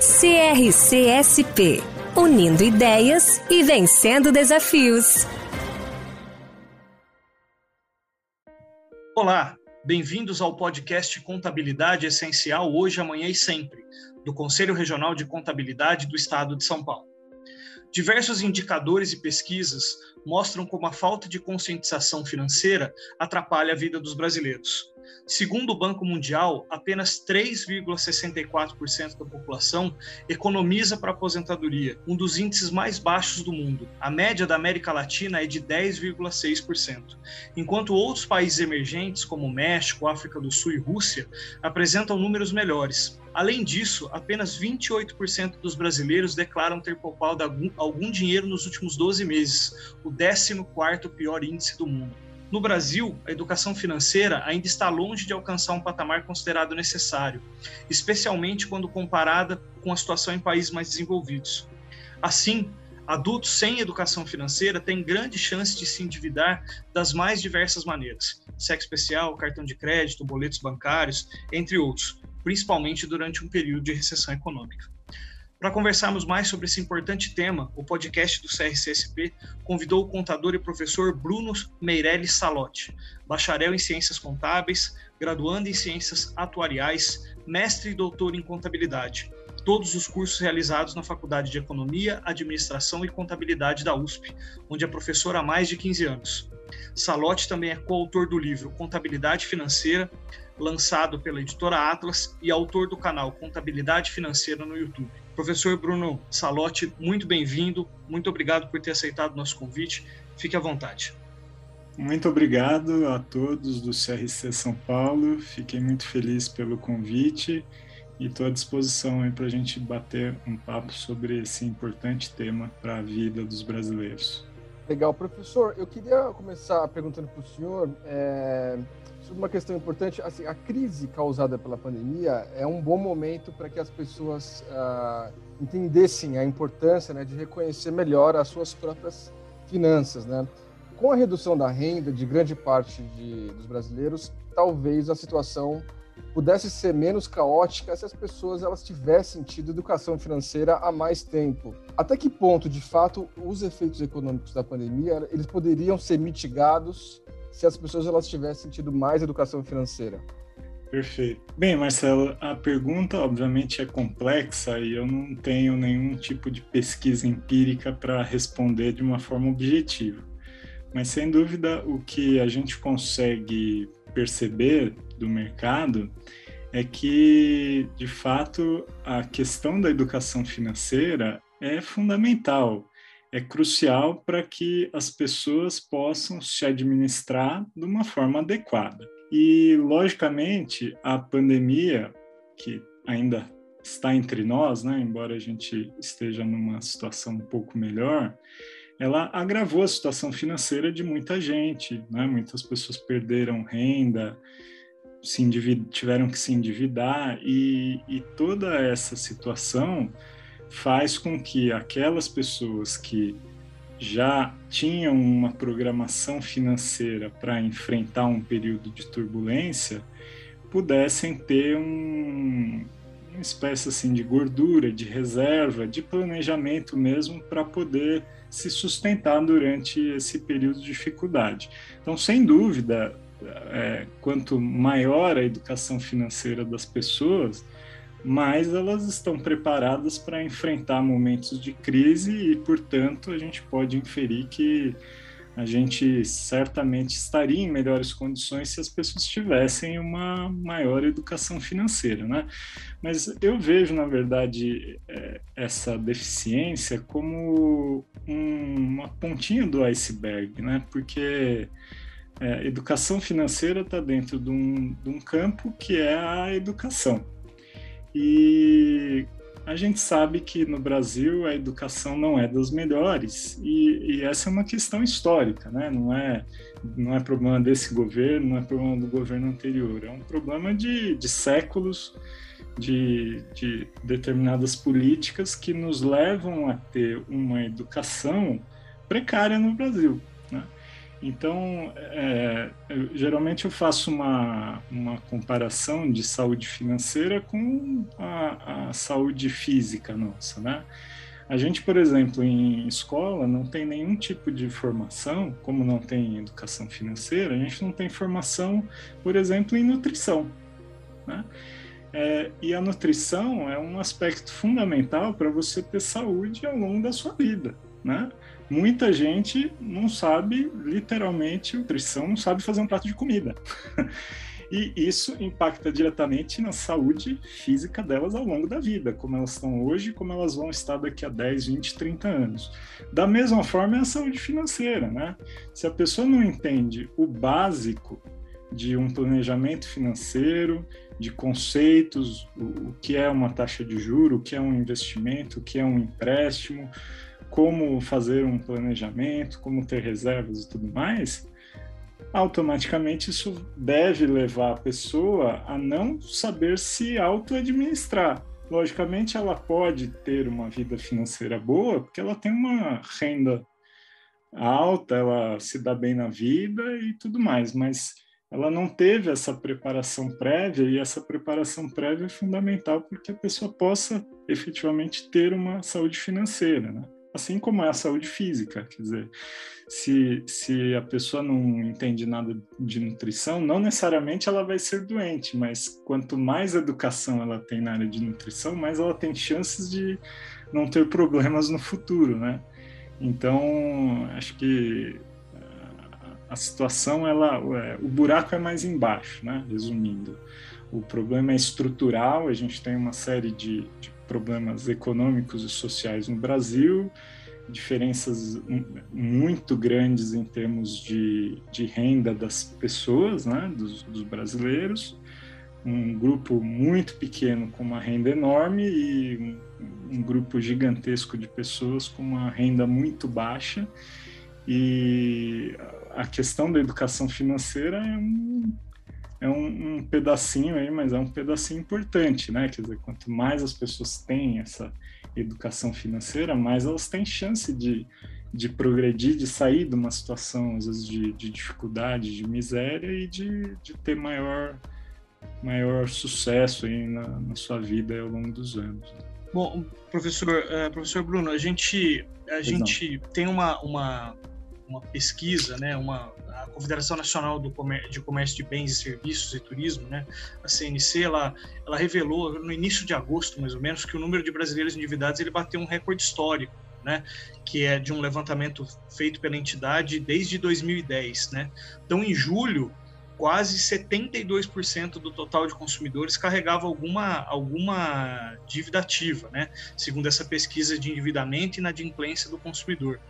CRCSP Unindo ideias e vencendo desafios. Olá, bem-vindos ao podcast Contabilidade Essencial Hoje, Amanhã e Sempre, do Conselho Regional de Contabilidade do Estado de São Paulo. Diversos indicadores e pesquisas mostram como a falta de conscientização financeira atrapalha a vida dos brasileiros. Segundo o Banco Mundial, apenas 3,64% da população economiza para aposentadoria, um dos índices mais baixos do mundo. A média da América Latina é de 10,6%, enquanto outros países emergentes, como México, África do Sul e Rússia, apresentam números melhores. Além disso, apenas 28% dos brasileiros declaram ter poupado algum, algum dinheiro nos últimos 12 meses, o 14º pior índice do mundo. No Brasil, a educação financeira ainda está longe de alcançar um patamar considerado necessário, especialmente quando comparada com a situação em países mais desenvolvidos. Assim, adultos sem educação financeira têm grande chance de se endividar das mais diversas maneiras: cheque especial, cartão de crédito, boletos bancários, entre outros, principalmente durante um período de recessão econômica. Para conversarmos mais sobre esse importante tema, o podcast do CRCSP convidou o contador e professor Bruno Meirelles Salotti, bacharel em Ciências Contábeis, graduando em Ciências Atuariais, mestre e doutor em Contabilidade, todos os cursos realizados na Faculdade de Economia, Administração e Contabilidade da USP, onde é professor há mais de 15 anos. Salotti também é coautor do livro Contabilidade Financeira, lançado pela editora Atlas e autor do canal Contabilidade Financeira no YouTube. Professor Bruno Salotti, muito bem-vindo, muito obrigado por ter aceitado o nosso convite. Fique à vontade. Muito obrigado a todos do CRC São Paulo, fiquei muito feliz pelo convite e estou à disposição para a gente bater um papo sobre esse importante tema para a vida dos brasileiros. Legal, professor. Eu queria começar perguntando para o senhor é, uma questão importante. Assim, a crise causada pela pandemia é um bom momento para que as pessoas ah, entendessem a importância né, de reconhecer melhor as suas próprias finanças. Né? Com a redução da renda de grande parte de, dos brasileiros, talvez a situação pudesse ser menos caótica se as pessoas elas tivessem tido educação financeira há mais tempo. Até que ponto, de fato, os efeitos econômicos da pandemia eles poderiam ser mitigados se as pessoas elas tivessem tido mais educação financeira? Perfeito. Bem, Marcelo, a pergunta obviamente é complexa e eu não tenho nenhum tipo de pesquisa empírica para responder de uma forma objetiva. Mas sem dúvida o que a gente consegue perceber do mercado é que, de fato, a questão da educação financeira é fundamental é crucial para que as pessoas possam se administrar de uma forma adequada. E, logicamente, a pandemia, que ainda está entre nós, né, embora a gente esteja numa situação um pouco melhor, ela agravou a situação financeira de muita gente, né? Muitas pessoas perderam renda, tiveram que se endividar e, e toda essa situação faz com que aquelas pessoas que já tinham uma programação financeira para enfrentar um período de turbulência pudessem ter um, uma espécie assim de gordura, de reserva, de planejamento mesmo para poder se sustentar durante esse período de dificuldade. Então, sem dúvida, é, quanto maior a educação financeira das pessoas, mas elas estão preparadas para enfrentar momentos de crise e, portanto, a gente pode inferir que a gente certamente estaria em melhores condições se as pessoas tivessem uma maior educação financeira, né? Mas eu vejo, na verdade, é, essa deficiência como uma pontinha do iceberg, né? Porque é, educação financeira está dentro de um, de um campo que é a educação. E a gente sabe que no Brasil a educação não é das melhores e, e, essa é uma questão histórica, né? Não é não é problema desse governo, não é problema do governo anterior, é um problema de, de séculos de, de determinadas políticas que nos levam a ter uma educação precária no Brasil. Então, é, eu, geralmente eu faço uma, uma comparação de saúde financeira com a, a saúde física nossa, né? A gente, por exemplo, em escola não tem nenhum tipo de formação, como não tem educação financeira, a gente não tem formação, por exemplo, em nutrição. Né? É, e a nutrição é um aspecto fundamental para você ter saúde ao longo da sua vida. Né? Muita gente não sabe, literalmente, nutrição, não sabe fazer um prato de comida. E isso impacta diretamente na saúde física delas ao longo da vida, como elas estão hoje, como elas vão estar daqui a 10, 20, 30 anos. Da mesma forma é a saúde financeira, né? Se a pessoa não entende o básico de um planejamento financeiro, de conceitos, o, que é uma taxa de juro, o que é um investimento, o que é um empréstimo, como fazer um planejamento, como ter reservas e tudo mais, automaticamente isso deve levar a pessoa a não saber se auto-administrar. Logicamente, ela pode ter uma vida financeira boa porque ela tem uma renda alta, ela se dá bem na vida e tudo mais, mas ela não teve essa preparação prévia e essa preparação prévia é fundamental para que a pessoa possa efetivamente ter uma saúde financeira, né? Assim como é a saúde física, quer dizer, se, se a pessoa não entende nada de nutrição, não necessariamente ela vai ser doente, mas quanto mais educação ela tem na área de nutrição, mais ela tem chances de não ter problemas no futuro, né? Então, acho que a situação, ela, o buraco é mais embaixo, né? Resumindo, o problema é estrutural, a gente tem uma série de, de problemas econômicos e sociais no Brasil, diferenças muito grandes em termos de, de renda das pessoas, né, dos, dos, brasileiros, um grupo muito pequeno com uma renda enorme e um, um, grupo gigantesco de pessoas com uma renda muito baixa. E a questão da educação financeira é um, é um, um pedacinho aí, mas é um pedacinho importante, né? Quer dizer, quanto mais as pessoas têm essa educação financeira, mais elas têm chance de, de progredir, de sair de uma situação, às vezes, de, de dificuldade, de miséria e de, de ter maior, maior sucesso aí na, na sua vida ao longo dos anos. Bom, professor, uh, professor Bruno, a gente, a gente tem uma, uma, uma pesquisa, né, uma, a Confederação Nacional do Comércio, de Comércio de Bens e Serviços e Turismo, né, a CNC, ela, ela revelou no início de agosto, mais ou menos, que o número de brasileiros endividados ele bateu um recorde histórico, né, que é de um levantamento feito pela entidade desde 2010, né. Então, em julho, quase 72% do total de consumidores carregava alguma, alguma dívida ativa, né? segundo essa pesquisa de endividamento e inadimplência do consumidor.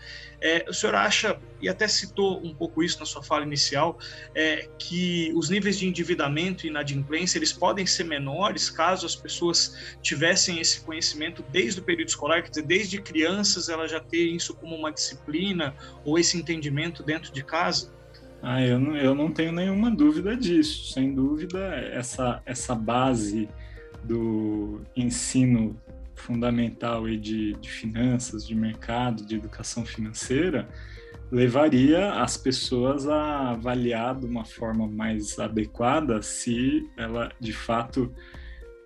É, o senhor acha, e até citou um pouco isso na sua fala inicial, é, que os níveis de endividamento e inadimplência eles podem ser menores caso as pessoas tivessem esse conhecimento desde o período escolar, quer dizer, desde crianças ela já ter isso como uma disciplina ou esse entendimento dentro de casa? Ah, eu não, eu não tenho nenhuma dúvida disso. Sem dúvida, essa, essa base do ensino fundamental e de, de finanças, de mercado, de educação financeira, levaria as pessoas a avaliar de uma forma mais adequada se ela de fato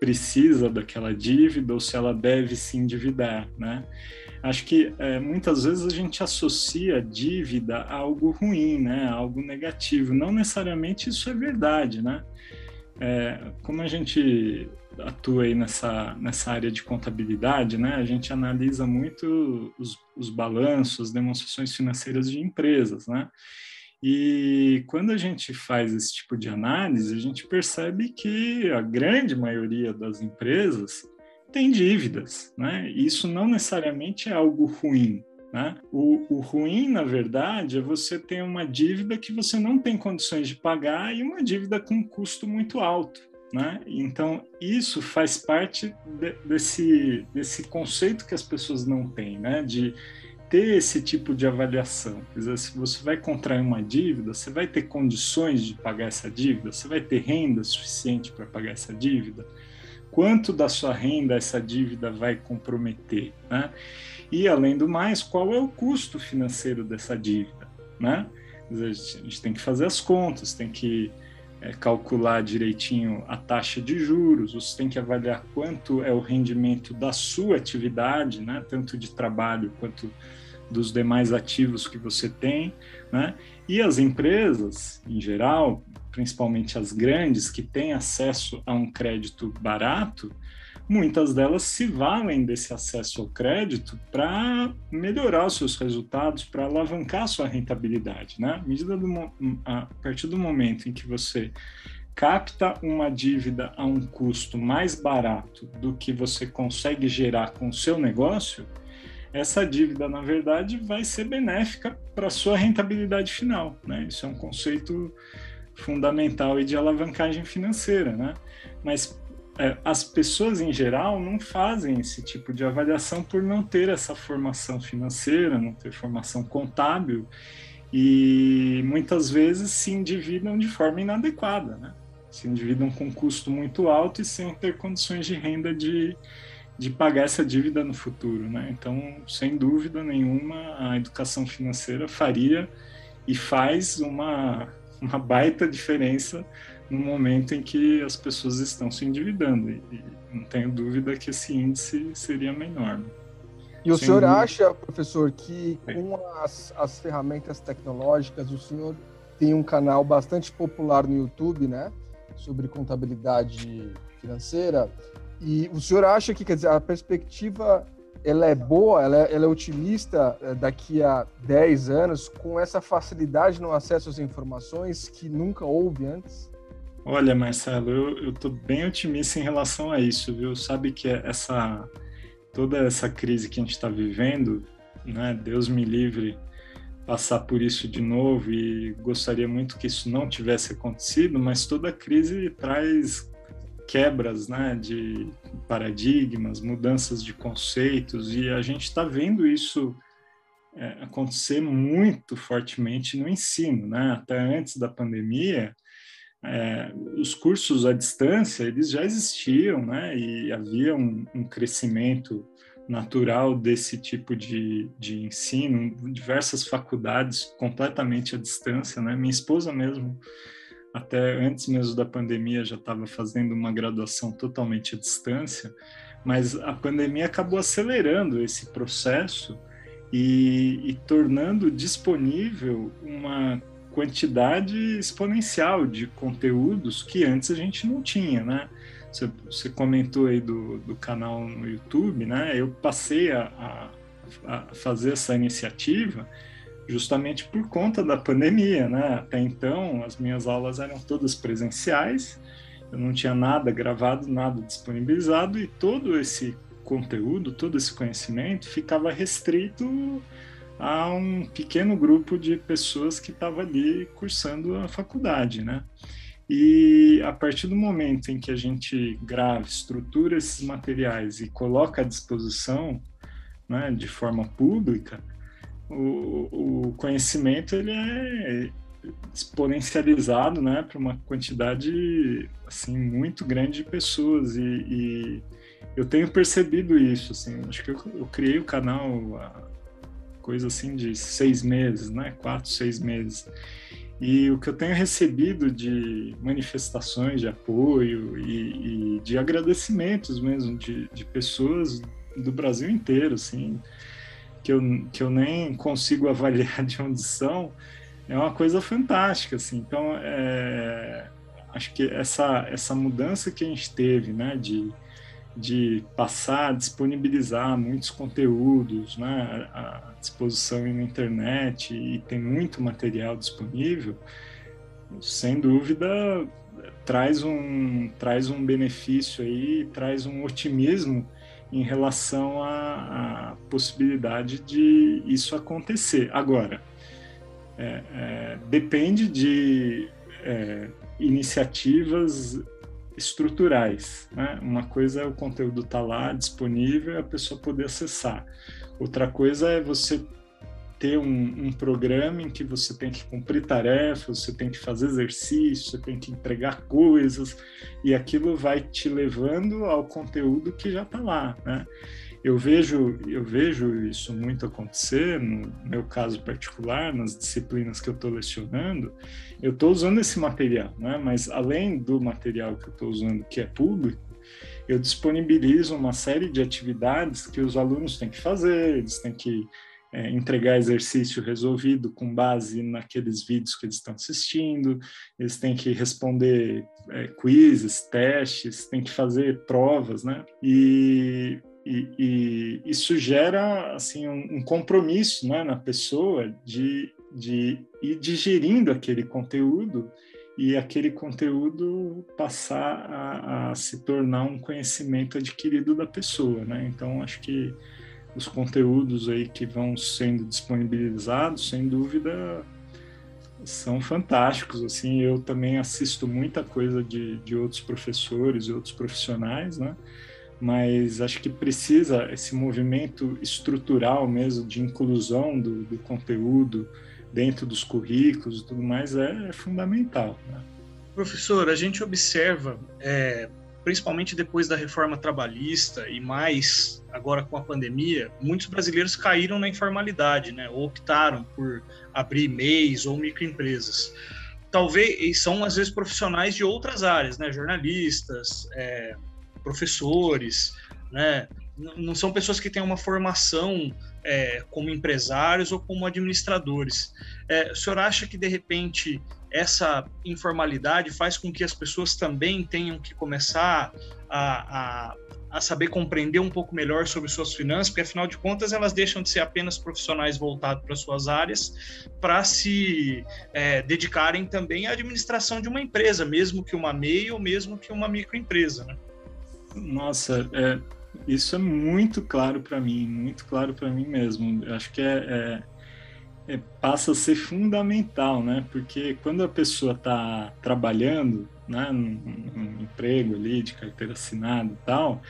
precisa daquela dívida ou se ela deve se endividar, né? Acho que é, muitas vezes a gente associa dívida a algo ruim, né? A algo negativo. Não necessariamente isso é verdade, né? É, como a gente atua aí nessa, nessa área de contabilidade, né? A gente analisa muito os, os balanços, demonstrações financeiras de empresas, né? E quando a gente faz esse tipo de análise, a gente percebe que a grande maioria das empresas tem dívidas, né? Isso não necessariamente é algo ruim, né? O, o, ruim, na verdade, é você ter uma dívida que você não tem condições de pagar e uma dívida com um custo muito alto. Né? Então, isso faz parte de, desse, desse conceito que as pessoas não têm, né? de ter esse tipo de avaliação. Quer dizer, se você vai contrair uma dívida, você vai ter condições de pagar essa dívida? Você vai ter renda suficiente para pagar essa dívida? Quanto da sua renda essa dívida vai comprometer? Né? E, além do mais, qual é o custo financeiro dessa dívida? Né? A gente tem que fazer as contas, tem que é, calcular direitinho a taxa de juros, você tem que avaliar quanto é o rendimento da sua atividade, né, tanto de trabalho quanto dos demais ativos que você tem, né? E as empresas, em geral, principalmente as grandes que têm acesso a um crédito barato, muitas delas se valem desse acesso ao crédito para melhorar os seus resultados, para alavancar a sua rentabilidade. Né? Medida do, a partir do momento em que você capta uma dívida a um custo mais barato do que você consegue gerar com o seu negócio, essa dívida, na verdade, vai ser benéfica para a sua rentabilidade final. Né? Isso é um conceito fundamental de alavancagem financeira. Né? Mas é, as pessoas em geral não fazem esse tipo de avaliação por não ter essa formação financeira, não ter formação contábil e muitas vezes se endividam de forma inadequada, né? Se endividam com custo muito alto e sem ter condições de renda de, de pagar essa dívida no futuro, né? Então, sem dúvida nenhuma, a educação financeira faria e faz uma, uma baita diferença no momento em que as pessoas estão se endividando. E, e não tenho dúvida que esse índice seria menor. E o Sem senhor dúvida. acha, professor, que com as, as ferramentas tecnológicas, o senhor tem um canal bastante popular no YouTube, né? Sobre contabilidade financeira. E o senhor acha que, quer dizer, a perspectiva ela é boa, ela é, ela é otimista eh, daqui a 10 anos, com essa facilidade no acesso às informações que nunca houve antes? Olha, Marcelo, eu, estou bem otimista em relação a isso, viu? Sabe que essa toda essa crise que a gente está vivendo, né? Deus me livre passar por isso de novo e gostaria muito que isso não tivesse acontecido, mas toda crise traz quebras, né? De paradigmas, mudanças de conceitos e a gente está vendo isso é, acontecer muito fortemente no ensino, né? Até antes da pandemia é, os cursos à distância eles já existiam, né? E havia um, um crescimento natural desse tipo de, de ensino, diversas faculdades completamente à distância, né? Minha esposa mesmo, até antes mesmo da pandemia, já estava fazendo uma graduação totalmente à distância, mas a pandemia acabou acelerando esse processo e, e tornando disponível uma quantidade exponencial de conteúdos que antes a gente não tinha, né? Você, comentou aí do, do canal no YouTube, né? Eu passei a, a, a fazer essa iniciativa justamente por conta da pandemia, né? Até então, as minhas aulas eram todas presenciais, eu não tinha nada gravado, nada disponibilizado e todo esse conteúdo, todo esse conhecimento ficava restrito a um pequeno grupo de pessoas que estava ali cursando a faculdade, né? E a partir do momento em que a gente grava, estrutura esses materiais e coloca à disposição, né, de forma pública, o, o conhecimento ele é exponencializado, né, para uma quantidade assim muito grande de pessoas e, e eu tenho percebido isso, assim, acho que eu, eu criei o canal há coisa assim de seis meses, né? Quatro, seis meses. E o que eu tenho recebido de manifestações de apoio e, e de agradecimentos mesmo de, de, pessoas do Brasil inteiro, assim, que eu, que eu nem consigo avaliar de onde são, é uma coisa fantástica, assim. Então, é, acho que essa, essa mudança que a gente teve, né, de de passar, disponibilizar muitos conteúdos né, à disposição na internet e tem muito material disponível, sem dúvida traz um, traz um benefício aí, traz um otimismo em relação à, à possibilidade de isso acontecer. Agora, é, é, depende de é, iniciativas estruturais. Né? Uma coisa é o conteúdo estar tá lá disponível a pessoa poder acessar. Outra coisa é você ter um, um, programa em que você tem que cumprir tarefas, você tem que fazer exercício, você tem que entregar coisas, e aquilo vai te levando ao conteúdo que já está lá, né? Eu vejo, eu vejo isso muito acontecer, no meu caso particular, nas disciplinas que eu estou lecionando, eu estou usando esse material, né? mas além do material que eu estou usando, que é público, eu disponibilizo uma série de atividades que os alunos têm que fazer, eles têm que é, entregar exercício resolvido com base naqueles vídeos que eles estão assistindo, eles têm que responder é, quizzes, testes, têm que fazer provas, né? E, e, e isso gera assim um, um compromisso né, na pessoa de, de ir digerindo aquele conteúdo e aquele conteúdo passar a, a, se tornar um conhecimento adquirido da pessoa, né? Então acho que os conteúdos aí que vão sendo disponibilizados, sem dúvida, são fantásticos. Assim, eu também assisto muita coisa de, de outros professores e outros profissionais, né? Mas acho que precisa esse movimento estrutural mesmo de inclusão do, do conteúdo dentro dos currículos e tudo mais é, é fundamental. Né? Professor, a gente observa é, principalmente depois da reforma trabalhista e mais agora com a pandemia, muitos brasileiros caíram na informalidade, né? Ou optaram por abrir MEIs ou microempresas. Talvez são às vezes profissionais de outras áreas, né? Jornalistas, é, professores, né? Não são pessoas que têm uma formação é, como empresários ou como administradores. É, o senhor acha que de repente essa informalidade faz com que as pessoas também tenham que começar a, a, a, saber compreender um pouco melhor sobre suas finanças, porque afinal de contas elas deixam de ser apenas profissionais voltados para suas áreas, para se é, dedicarem também à administração de uma empresa, mesmo que uma MEI ou mesmo que uma microempresa. Né? Nossa, é, isso é muito claro para mim, muito claro para mim mesmo. Eu acho que é, é passa a ser fundamental, né? Porque quando a pessoa está trabalhando, né, num, num, emprego ali de carteira assinada e tal,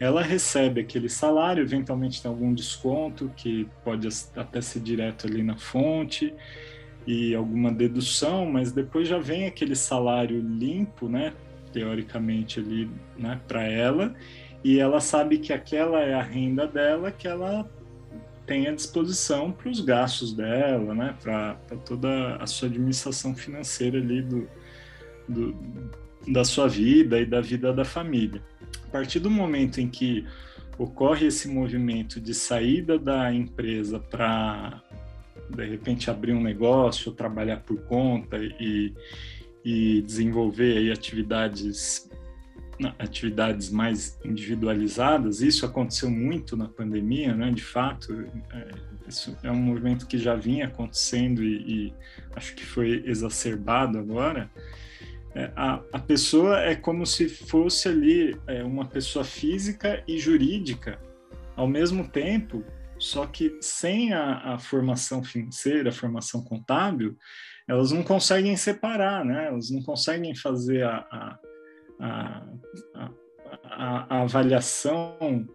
ela recebe aquele salário, eventualmente tem algum desconto que pode até ser direto ali na fonte e alguma dedução, mas depois já vem aquele salário limpo, né? Teoricamente ali, né, para ela e ela sabe que aquela é a renda dela que ela tem à disposição para os gastos dela, né, para toda a sua administração financeira ali do, do, da sua vida e da vida da família. A partir do momento em que ocorre esse movimento de saída da empresa para de repente abrir um negócio, trabalhar por conta e, e desenvolver aí atividades atividades mais individualizadas, isso aconteceu muito na pandemia, né? De fato, é, isso é um movimento que já vinha acontecendo e, e acho que foi exacerbado agora. É, a, a pessoa é como se fosse ali é, uma pessoa física e jurídica ao mesmo tempo, só que sem a, a formação financeira, a formação contábil, elas não conseguem separar, né? Elas não conseguem fazer a, a a, a, a avaliação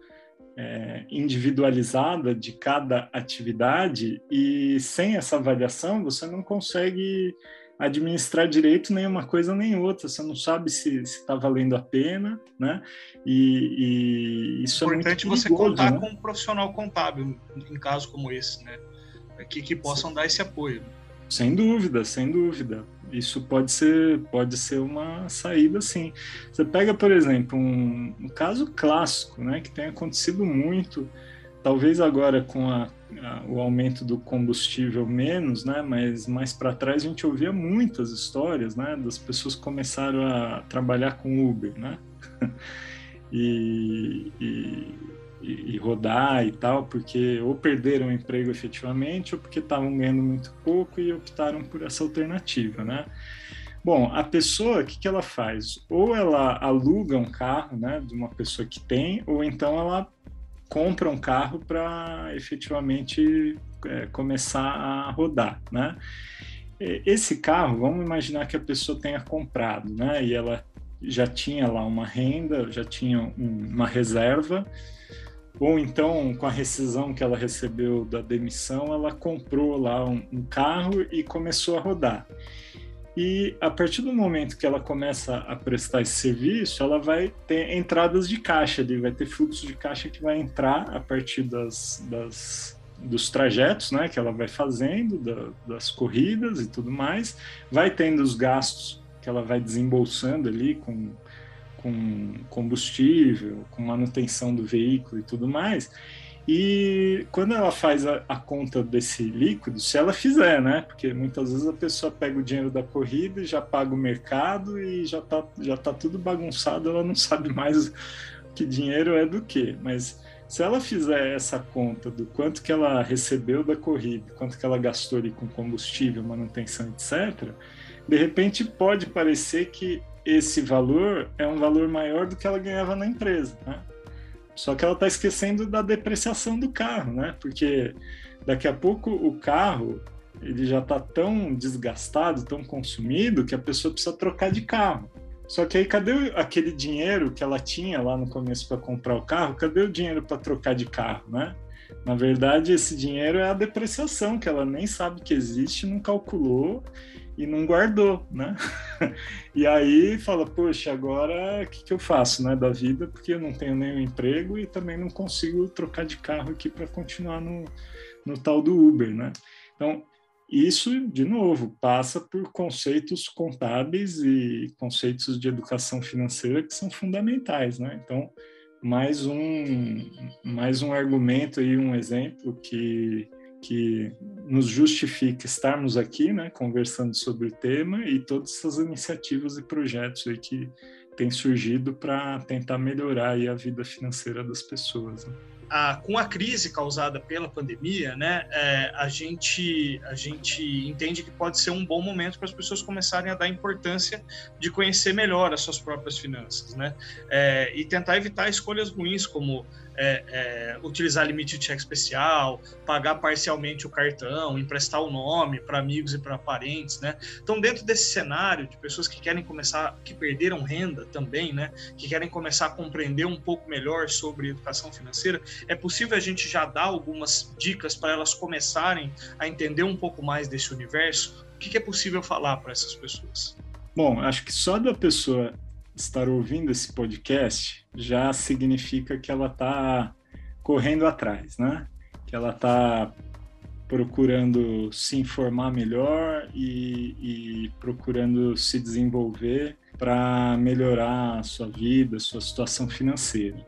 é, individualizada de cada atividade e sem essa avaliação você não consegue administrar direito nenhuma coisa nem outra, você não sabe se está valendo a pena, né? E, e isso Importante é perigoso, você contar né? com um profissional contábil em casos como esse, né? Que, que possam Sim. dar esse apoio. Sem dúvida, sem dúvida. Isso pode ser pode ser uma saída sim. Você pega por exemplo um, um caso clássico né que tem acontecido muito talvez agora com a, a, o aumento do combustível menos né mas mais para trás a gente ouvia muitas histórias né das pessoas começaram a trabalhar com Uber né? E, e e, rodar e tal, porque ou perderam o emprego efetivamente ou porque estavam ganhando muito pouco e optaram por essa alternativa, né? Bom, a pessoa, o que, que ela faz? Ou ela aluga um carro, né, de uma pessoa que tem, ou então ela compra um carro para efetivamente é, começar a rodar, né? Esse carro, vamos imaginar que a pessoa tenha comprado, né, e ela já tinha lá uma renda, já tinha um, uma reserva, ou então com a rescisão que ela recebeu da demissão, ela comprou lá um, um carro e começou a rodar. E a partir do momento que ela começa a prestar esse serviço, ela vai ter entradas de caixa ali, vai ter fluxo de caixa que vai entrar a partir das, das dos trajetos né, que ela vai fazendo, da, das corridas e tudo mais, vai tendo os gastos que ela vai desembolsando ali com, com combustível, com manutenção do veículo e tudo mais. E quando ela faz a, a, conta desse líquido, se ela fizer, né? Porque muitas vezes a pessoa pega o dinheiro da corrida e já paga o mercado e já tá, já tá tudo bagunçado, ela não sabe mais que dinheiro é do que. Mas se ela fizer essa conta do quanto que ela recebeu da corrida, quanto que ela gastou ali com combustível, manutenção, etc., de repente pode parecer que esse valor é um valor maior do que ela ganhava na empresa, né? Só que ela está esquecendo da depreciação do carro, né? Porque daqui a pouco o carro ele já está tão desgastado, tão consumido que a pessoa precisa trocar de carro. Só que aí cadê aquele dinheiro que ela tinha lá no começo para comprar o carro? Cadê o dinheiro para trocar de carro, né? Na verdade, esse dinheiro é a depreciação que ela nem sabe que existe, não calculou e não guardou, né? e aí fala, poxa, agora o que, que eu faço, né, da vida? Porque eu não tenho nenhum emprego e também não consigo trocar de carro aqui para continuar no, no tal do Uber, né? Então, isso, de novo, passa por conceitos contábeis e conceitos de educação financeira que são fundamentais, né? Então, mais um, mais um argumento e um exemplo que que nos justifica estarmos aqui, né, conversando sobre o tema e todas essas iniciativas e projetos aí que têm surgido para tentar melhorar a vida financeira das pessoas. Né? com a crise causada pela pandemia, né, é, a, gente, a gente entende que pode ser um bom momento para as pessoas começarem a dar importância de conhecer melhor as suas próprias finanças, né, é, e tentar evitar escolhas ruins como é, é, utilizar limite de cheque especial, pagar parcialmente o cartão, emprestar o nome para amigos e para parentes, né? Então, dentro desse cenário de pessoas que querem começar, que perderam renda também, né? Que querem começar a compreender um pouco melhor sobre educação financeira, é possível a gente já dar algumas dicas para elas começarem a entender um pouco mais desse universo? O que é possível falar para essas pessoas? Bom, acho que só da pessoa estar ouvindo esse podcast já significa que ela está correndo atrás, né? Que ela está procurando se informar melhor e, e procurando se desenvolver para melhorar a sua vida, a sua situação financeira.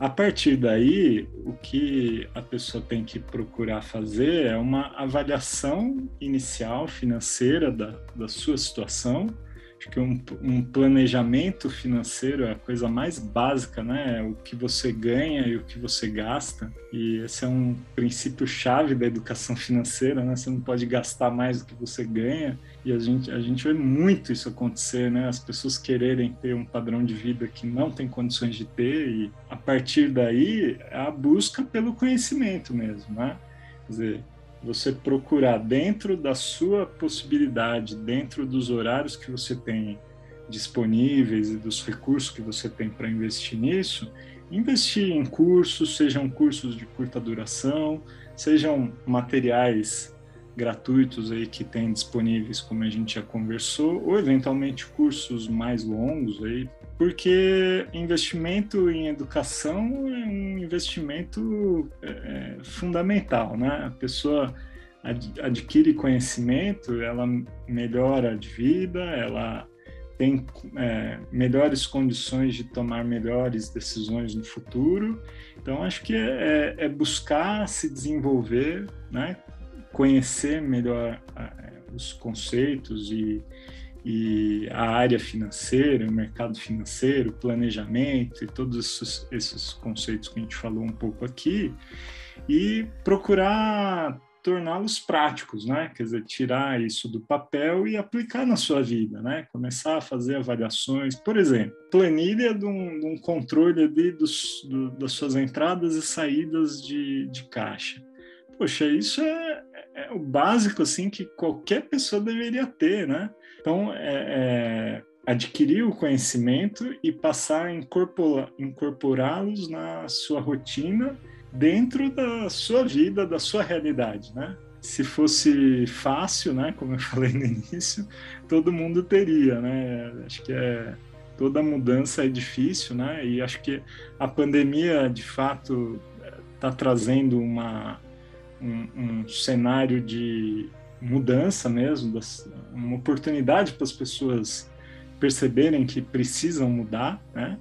A partir daí, o que a pessoa tem que procurar fazer é uma avaliação inicial financeira da, da sua situação, Acho que um, um, planejamento financeiro é a coisa mais básica, né? O que você ganha e o que você gasta. E esse é um princípio chave da educação financeira, né? Você não pode gastar mais do que você ganha. E a gente, a gente vê muito isso acontecer, né? As pessoas quererem ter um padrão de vida que não tem condições de ter e a partir daí a busca pelo conhecimento mesmo, né? Quer dizer, você procurar dentro da sua possibilidade, dentro dos horários que você tem disponíveis e dos recursos que você tem para investir nisso, investir em cursos, sejam cursos de curta duração, sejam materiais gratuitos aí que tem disponíveis, como a gente já conversou, ou eventualmente cursos mais longos aí, porque investimento em educação é um investimento é, é fundamental, né? A pessoa ad, adquire conhecimento, ela melhora de vida, ela tem é, melhores condições de tomar melhores decisões no futuro. Então, acho que é, é, é buscar se desenvolver, né? Conhecer melhor os conceitos e, e a área financeira, o mercado financeiro, planejamento e todos esses, esses conceitos que a gente falou um pouco aqui, e procurar torná-los práticos, né? Quer dizer, tirar isso do papel e aplicar na sua vida, né? Começar a fazer avaliações, por exemplo, planilha de um, de um controle ali dos, do, das suas entradas e saídas de, de caixa. Poxa, isso é, é o básico assim que qualquer pessoa deveria ter, né? Então, é, é, adquirir o conhecimento e passar a incorporá-los na sua rotina dentro da sua vida, da sua realidade, né? Se fosse fácil, né, como eu falei no início, todo mundo teria, né? Acho que é toda mudança é difícil, né? E acho que a pandemia, de fato, está trazendo uma um, um cenário de mudança mesmo, uma oportunidade para as pessoas perceberem que precisam mudar, né?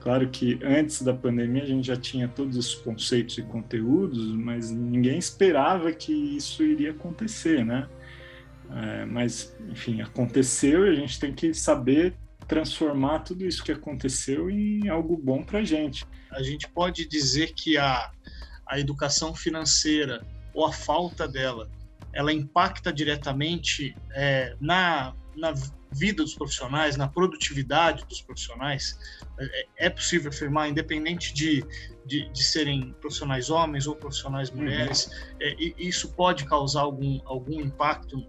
Claro que antes da pandemia a gente já tinha todos esses conceitos e conteúdos, mas ninguém esperava que isso iria acontecer, né? É, mas, enfim, aconteceu e a gente tem que saber transformar tudo isso que aconteceu em algo bom para a gente. A gente pode dizer que a, a educação financeira ou a falta dela, ela impacta diretamente é, na, na vida dos profissionais, na produtividade dos profissionais, é, é possível afirmar, independente de, de, de, serem profissionais homens ou profissionais uhum. mulheres, uhum. é, isso pode causar algum, algum impacto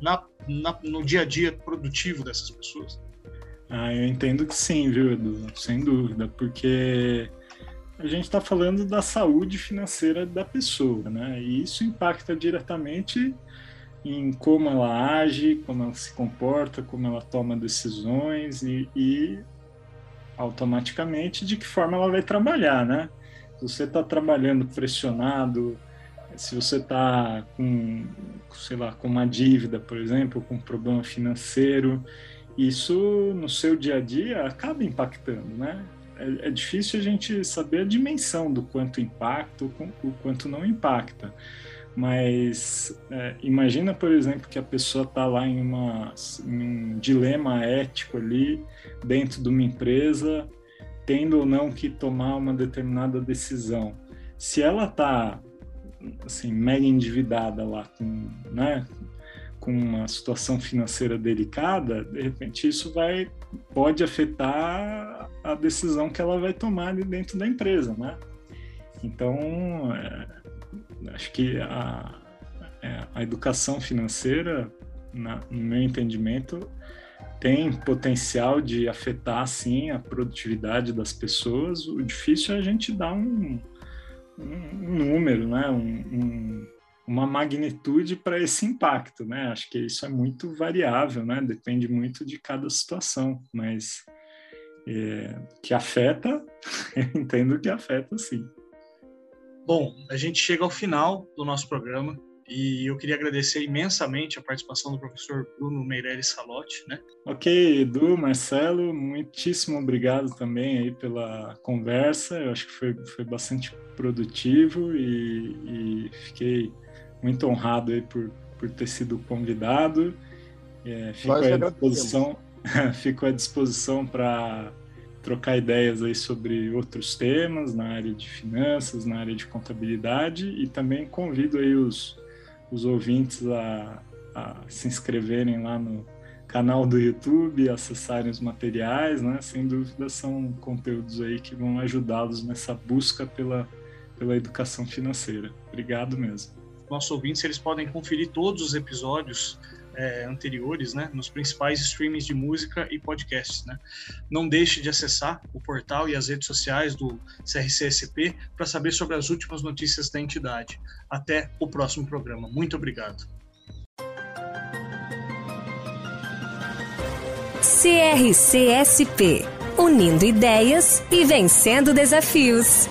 na, na, no dia a dia produtivo dessas pessoas? Ah, eu entendo que sim, viu, Edu? Sem dúvida, porque a gente está falando da saúde financeira da pessoa, né? E isso impacta diretamente em como ela age, como ela se comporta, como ela toma decisões e, e automaticamente de que forma ela vai trabalhar, né? Se você está trabalhando pressionado, se você está com, sei lá, com uma dívida, por exemplo, com um problema financeiro, isso no seu dia a dia acaba impactando, né? É, é difícil a gente saber a dimensão do quanto impacta, o quanto não impacta. Mas é, imagina, por exemplo, que a pessoa está lá em, uma, em um dilema ético ali, dentro de uma empresa, tendo ou não que tomar uma determinada decisão. Se ela está assim, mega endividada lá, com, né, com uma situação financeira delicada, de repente isso vai pode afetar a decisão que ela vai tomar ali dentro da empresa, né? Então, é, acho que a, é, a educação financeira, na, no meu entendimento, tem potencial de afetar, sim, a produtividade das pessoas. O difícil é a gente dar um, um, um número, né? Um, uma magnitude para esse impacto, né? Acho que isso é muito variável, né? Depende muito de cada situação, mas é, que afeta, eu entendo que afeta, sim. Bom, a gente chega ao final do nosso programa e eu queria agradecer imensamente a participação do professor Bruno Meirelles Salotti, né? Ok, Edu, Marcelo, muitíssimo obrigado também aí pela conversa. Eu acho que foi, foi bastante produtivo e, e fiquei muito honrado aí por, por ter sido convidado. É, fico, à disposição, fico à disposição para trocar ideias aí sobre outros temas na área de finanças, na área de contabilidade e também convido aí os, os ouvintes a, a se inscreverem lá no canal do YouTube, acessarem os materiais, né? Sem dúvida são conteúdos aí que vão ajudá-los nessa busca pela, pela educação financeira. Obrigado mesmo. Nossos ouvintes eles podem conferir todos os episódios é, anteriores, né, nos principais streamings de música e podcasts. Né. Não deixe de acessar o portal e as redes sociais do CRCSP para saber sobre as últimas notícias da entidade. Até o próximo programa. Muito obrigado. CRCSP Unindo ideias e vencendo desafios.